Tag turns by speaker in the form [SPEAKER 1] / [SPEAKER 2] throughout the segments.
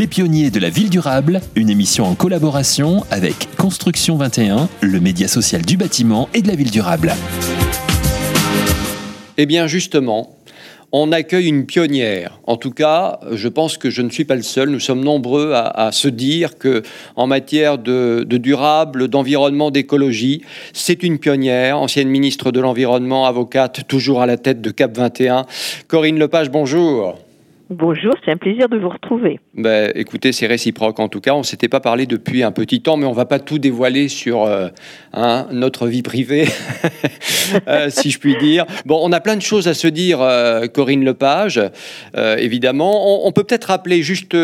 [SPEAKER 1] Les pionniers de la ville durable, une émission en collaboration avec Construction 21, le média social du bâtiment et de la ville durable.
[SPEAKER 2] Eh bien justement, on accueille une pionnière. En tout cas, je pense que je ne suis pas le seul. Nous sommes nombreux à, se dire que, en matière de, de durable, d'environnement, d'écologie, c'est une pionnière. Ancienne ministre de l'environnement, avocate, toujours à la tête de Cap 21. Corinne Lepage, bonjour.
[SPEAKER 3] Bonjour, c'est un plaisir de vous retrouver.
[SPEAKER 2] Ben, écoutez, c'est réciproque en tout cas. On ne s'était pas parlé depuis un petit temps, mais on ne va pas tout dévoiler sur euh, hein, notre vie privée, euh, si je puis dire. Bon, on a plein de choses à se dire, euh, Corinne Lepage, évidemment. On, peut peut-être rappeler, juste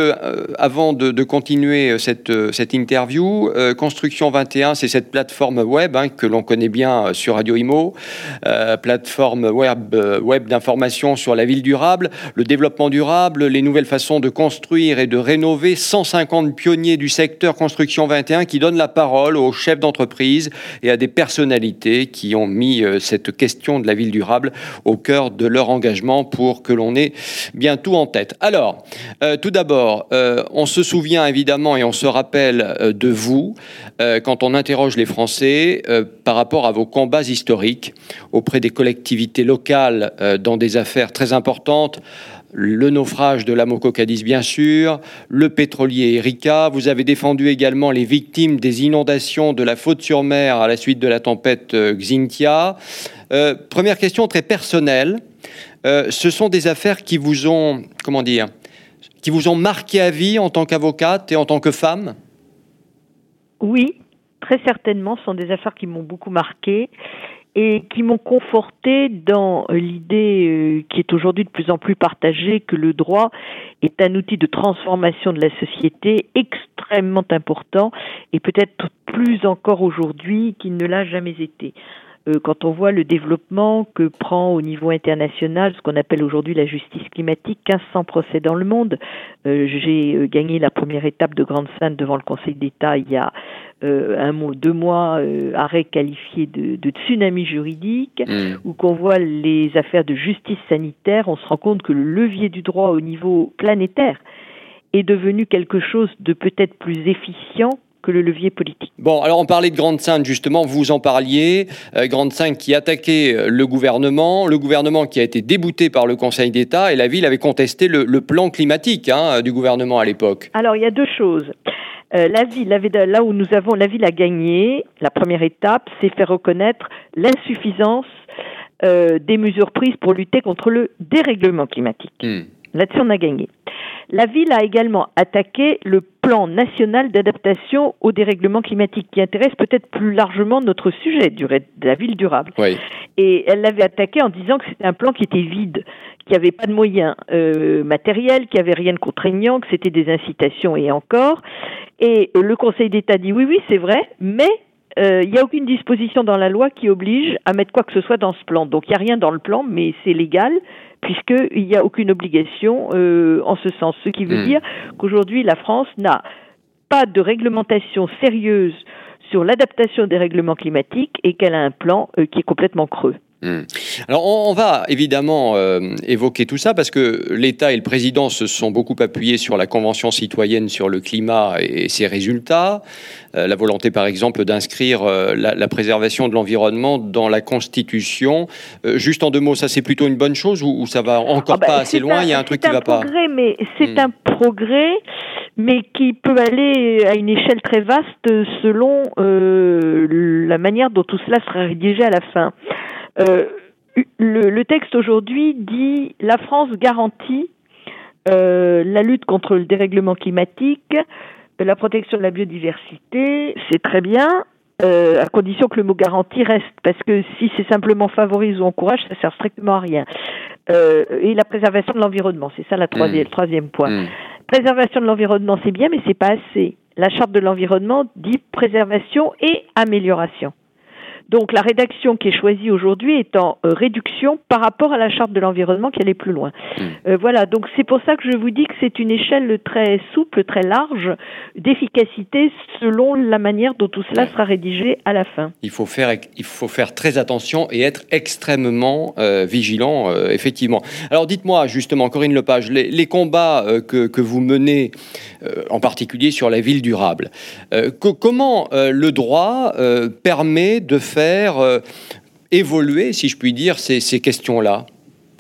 [SPEAKER 2] avant de, continuer cette, interview, Construction 21, c'est cette plateforme web hein, que l'on connaît bien sur Radio Imo, plateforme web, web d'information sur la ville durable, le développement durable les nouvelles façons de construire et de rénover, 150 pionniers du secteur construction 21 qui donnent la parole aux chefs d'entreprise et à des personnalités qui ont mis euh, cette question de la ville durable au cœur de leur engagement pour que l'on ait bien tout en tête. Alors, euh, tout d'abord, euh, on se souvient évidemment et on se rappelle de vous quand on interroge les Français par rapport à vos combats historiques auprès des collectivités locales dans des affaires très importantes le naufrage de la bien sûr, le pétrolier Erika. Vous avez défendu également les victimes des inondations de la Faute-sur-Mer à la suite de la tempête euh, Xintia. Euh, première question très personnelle. Euh, ce sont des affaires qui vous ont, comment dire, qui vous ont marqué à vie en tant qu'avocate et en tant que femme?
[SPEAKER 3] Oui, très certainement. Ce sont des affaires qui m'ont beaucoup marqué et qui m'ont conforté dans l'idée euh, qui est aujourd'hui de plus en plus partagée que le droit est un outil de transformation de la société extrêmement important et peut-être plus encore aujourd'hui qu'il ne l'a jamais été. Euh, quand on voit le développement que prend au niveau international ce qu'on appelle aujourd'hui la justice climatique, 1500 procès dans le monde. Euh, j'ai euh, gagné la première étape de Grande Sainte devant le Conseil d'État il y a un mois, deux mois, arrêt qualifié de, de tsunami juridique, mmh. où qu'on voit les affaires de justice sanitaire, on se rend compte que le levier du droit au niveau planétaire est devenu quelque chose de peut-être plus efficient le levier politique.
[SPEAKER 2] Bon, alors on parlait de Grande Sainte, justement, vous en parliez. Euh, Grande Sainte qui attaquait euh, le gouvernement, le gouvernement qui a été débouté par le Conseil d'État, et la ville avait contesté le, plan climatique hein, du gouvernement à l'époque.
[SPEAKER 3] Alors il y a deux choses. Euh, la ville, là où nous avons, la ville a gagné. La première étape, c'est faire reconnaître l'insuffisance des mesures prises pour lutter contre le dérèglement climatique. Hmm. Là-dessus, on a gagné. La ville a également attaqué le plan national d'adaptation au dérèglement climatique qui intéresse peut-être plus largement notre sujet de la ville durable. Et elle l'avait attaqué en disant que c'était un plan qui était vide, qui n'avait pas de moyens euh, matériels, qui avait rien de contraignant, que c'était des incitations et encore. Et le Conseil d'État dit oui, oui, c'est vrai, mais euh, il n'y a aucune disposition dans la loi qui oblige à mettre quoi que ce soit dans ce plan. Donc il n'y a rien dans le plan, mais c'est légal puisqu'il n'y a aucune obligation euh, en ce sens. Ce qui veut hmm. dire qu'aujourd'hui, la France n'a pas de réglementation sérieuse sur l'adaptation des règlements climatiques et qu'elle a un plan euh, qui est complètement creux.
[SPEAKER 2] Hmm. Alors on, va évidemment euh, évoquer tout ça parce que l'État et le président se sont beaucoup appuyés sur la Convention citoyenne sur le climat et ses résultats. Euh, la volonté par exemple d'inscrire euh, la, préservation de l'environnement dans la Constitution. juste en deux mots, ça c'est plutôt une bonne chose ou, ça va encore ah bah, pas assez loin? Il y a un truc qui va pas?
[SPEAKER 3] Mais c'est hmm. un progrès mais qui peut aller à une échelle très vaste selon la manière dont tout cela sera rédigé à la fin. Euh, le, texte aujourd'hui dit la France garantit euh, la lutte contre le dérèglement climatique, la protection de la biodiversité, c'est très bien, euh, à condition que le mot garantie reste, parce que si c'est simplement favorise ou encourage, ça sert strictement à rien. et la préservation de l'environnement, c'est ça la troisième, le troisième point. Mmh. Préservation de l'environnement, c'est bien, mais c'est pas assez. La charte de l'environnement dit préservation et amélioration. Donc la rédaction qui est choisie aujourd'hui est en euh, réduction par rapport à la charte de l'environnement qui allait plus loin.
[SPEAKER 2] Hmm.
[SPEAKER 3] Euh, voilà, donc c'est pour ça que je vous dis que c'est une échelle très souple, très large d'efficacité selon la manière dont tout cela sera rédigé à la fin.
[SPEAKER 2] Il faut faire, il faut faire très attention et être extrêmement euh, vigilant, effectivement. Alors dites-moi justement, Corinne Lepage, les, les combats que, que, vous menez, en particulier sur la ville durable, comment le droit permet de faire euh, évoluer, si je puis dire, ces, questions-là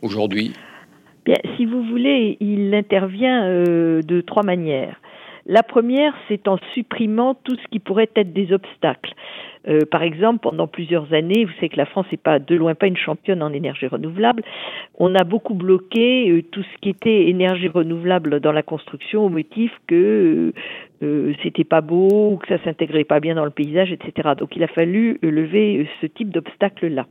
[SPEAKER 2] aujourd'hui?
[SPEAKER 3] Bien, si vous voulez, il intervient euh, de trois manières. La première, c'est en supprimant tout ce qui pourrait être des obstacles. Euh, par exemple, pendant plusieurs années, vous savez que la France n'est pas de loin pas une championne en énergie renouvelable. On a beaucoup bloqué euh, tout ce qui était énergie renouvelable dans la construction au motif que euh, c'était pas beau que ça s'intégrait pas bien dans le paysage, etc. Donc il a fallu lever ce type d'obstacle-là.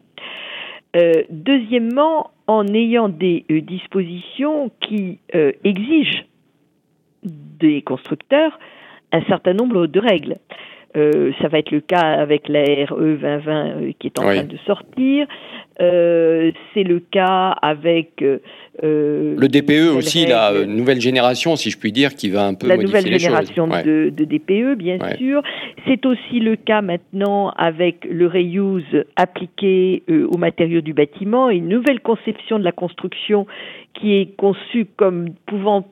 [SPEAKER 3] deuxièmement, en ayant des dispositions qui exigent des constructeurs un certain nombre de règles. Euh, ça va être le cas avec la RE 2020 euh, qui est en train de sortir. Euh, c'est le cas avec
[SPEAKER 2] le DPE aussi, la nouvelle génération, si je puis dire, qui va un peu
[SPEAKER 3] la
[SPEAKER 2] modifier
[SPEAKER 3] nouvelle génération de, de, DPE, bien sûr. C'est aussi le cas maintenant avec le reuse appliqué aux matériaux du bâtiment, une nouvelle conception de la construction qui est conçue comme pouvant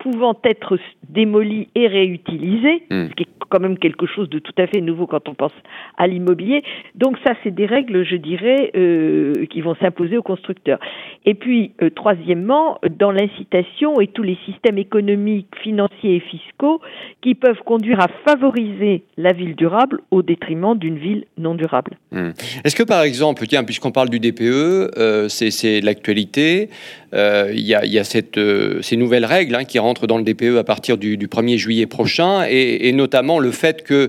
[SPEAKER 3] pouvant être démolis et réutilisés, hmm. ce qui est quand même quelque chose de tout à fait nouveau quand on pense à l'immobilier. Donc ça, c'est des règles, je dirais, euh, qui vont s'imposer aux constructeurs. Et puis, euh, troisièmement, dans l'incitation et tous les systèmes économiques, financiers et fiscaux qui peuvent conduire à favoriser la ville durable au détriment d'une ville non durable.
[SPEAKER 2] Hmm. Est-ce que, par exemple, tiens, puisqu'on parle du DPE, euh, c'est l'actualité, il y, a, cette, ces nouvelles règles hein, qui rentrent dans le DPE à partir du, 1er juillet prochain, et, notamment le fait que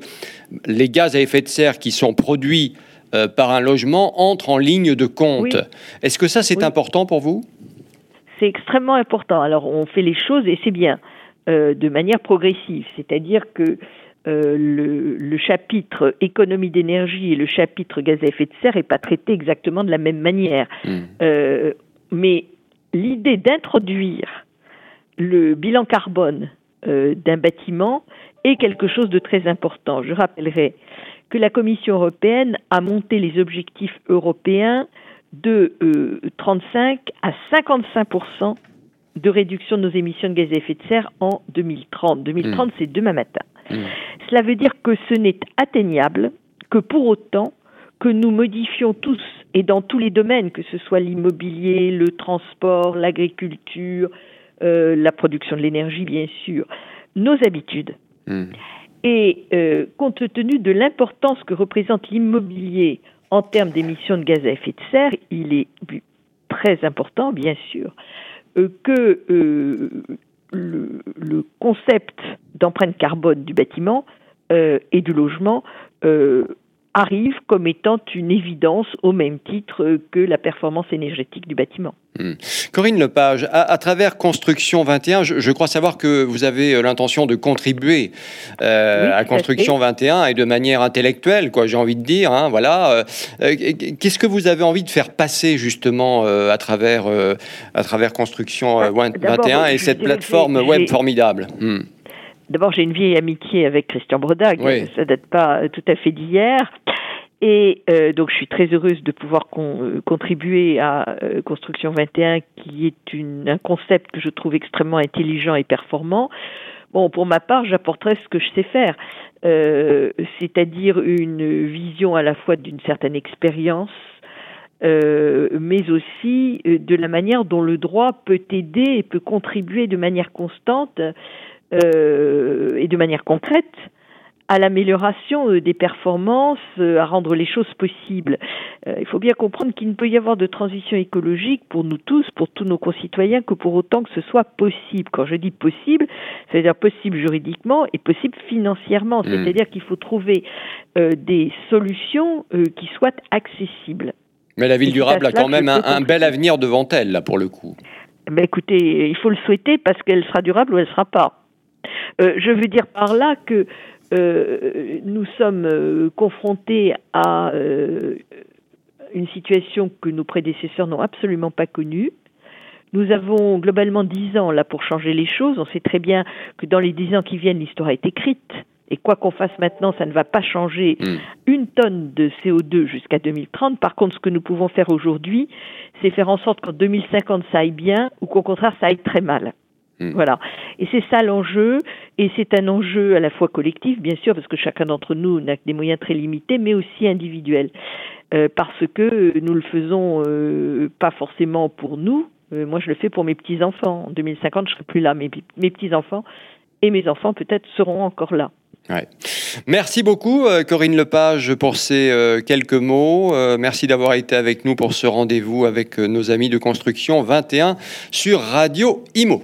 [SPEAKER 2] les gaz à effet de serre qui sont produits euh, par un logement entrent en ligne de compte. Est-ce que ça, c'est important pour vous?
[SPEAKER 3] C'est extrêmement important. Alors, on fait les choses, et c'est bien, euh, de manière progressive. C'est-à-dire que euh, le, chapitre économie d'énergie et le chapitre gaz à effet de serre n'est pas traité exactement de la même manière. Hmm. mais l'idée d'introduire le bilan carbone euh, d'un bâtiment est quelque chose de très important. Je rappellerai que la Commission européenne a monté les objectifs européens de 35 euh, à 55% de réduction de nos émissions de gaz à effet de serre en 2030. 2030, mmh. c'est demain matin. Mmh. Cela veut dire que ce n'est atteignable que pour autant que nous modifions tous et dans tous les domaines, que ce soit l'immobilier, le transport, l'agriculture, euh, la production de l'énergie, bien sûr, nos habitudes. Hmm. Et euh, compte tenu de l'importance que représente l'immobilier en termes d'émissions de gaz à effet de serre, il est très important, bien sûr, euh, que le, concept d'empreinte carbone du bâtiment et du logement arrive comme étant une évidence au même titre que la performance énergétique du bâtiment.
[SPEAKER 2] Hmm. Corinne Lepage, à, travers Construction 21, je, crois savoir que vous avez euh, l'intention de contribuer euh, à Construction 21 et de manière intellectuelle, quoi, j'ai envie de dire. Hein, voilà. Euh, qu'est-ce que vous avez envie de faire passer justement à travers à travers Construction 21 bah, et cette plateforme web formidable? Hmm.
[SPEAKER 3] D'abord, j'ai une vieille amitié avec Christian Brodag, ça date pas tout à fait d'hier. Et euh, donc, je suis très heureuse de pouvoir euh, contribuer à euh, Construction 21, qui est une, un concept que je trouve extrêmement intelligent et performant. Bon, pour ma part, j'apporterai ce que je sais faire, c'est-à-dire une vision à la fois d'une certaine expérience, mais aussi de la manière dont le droit peut aider et peut contribuer de manière constante euh, et de manière concrète à l'amélioration euh, des performances, euh, à rendre les choses possibles. il faut bien comprendre qu'il ne peut y avoir de transition écologique pour nous tous, pour tous nos concitoyens, que pour autant que ce soit possible. Quand je dis possible, c'est-à-dire possible juridiquement et possible financièrement, mmh. c'est-à-dire qu'il faut trouver des solutions qui soient accessibles.
[SPEAKER 2] Mais la ville durable a quand même un, bel avenir devant elle, là, pour le coup.
[SPEAKER 3] Ben écoutez, il faut le souhaiter parce qu'elle sera durable ou elle ne sera pas. Euh, je veux dire par là que nous sommes confrontés à une situation que nos prédécesseurs n'ont absolument pas connue. Nous avons globalement dix ans là pour changer les choses. On sait très bien que dans les dix ans qui viennent, l'histoire est écrite. Et quoi qu'on fasse maintenant, ça ne va pas changer hmm. une tonne de CO2 jusqu'à 2030. Par contre, ce que nous pouvons faire aujourd'hui, c'est faire en sorte qu'en 2050, ça aille bien ou qu'au contraire, ça aille très mal. Hmm. Voilà. Et c'est ça l'enjeu. Et c'est un enjeu à la fois collectif, bien sûr, parce que chacun d'entre nous n'a que des moyens très limités, mais aussi individuels. Euh, parce que nous le faisons euh, pas forcément pour nous. Euh, moi, je le fais pour mes petits enfants. En 2050, je serai plus là. Mais mes petits enfants et mes enfants peut-être seront encore là.
[SPEAKER 2] Ouais. Merci beaucoup Corinne Lepage pour ces quelques mots. merci d'avoir été avec nous pour ce rendez-vous avec nos amis de Construction 21 sur Radio Imo.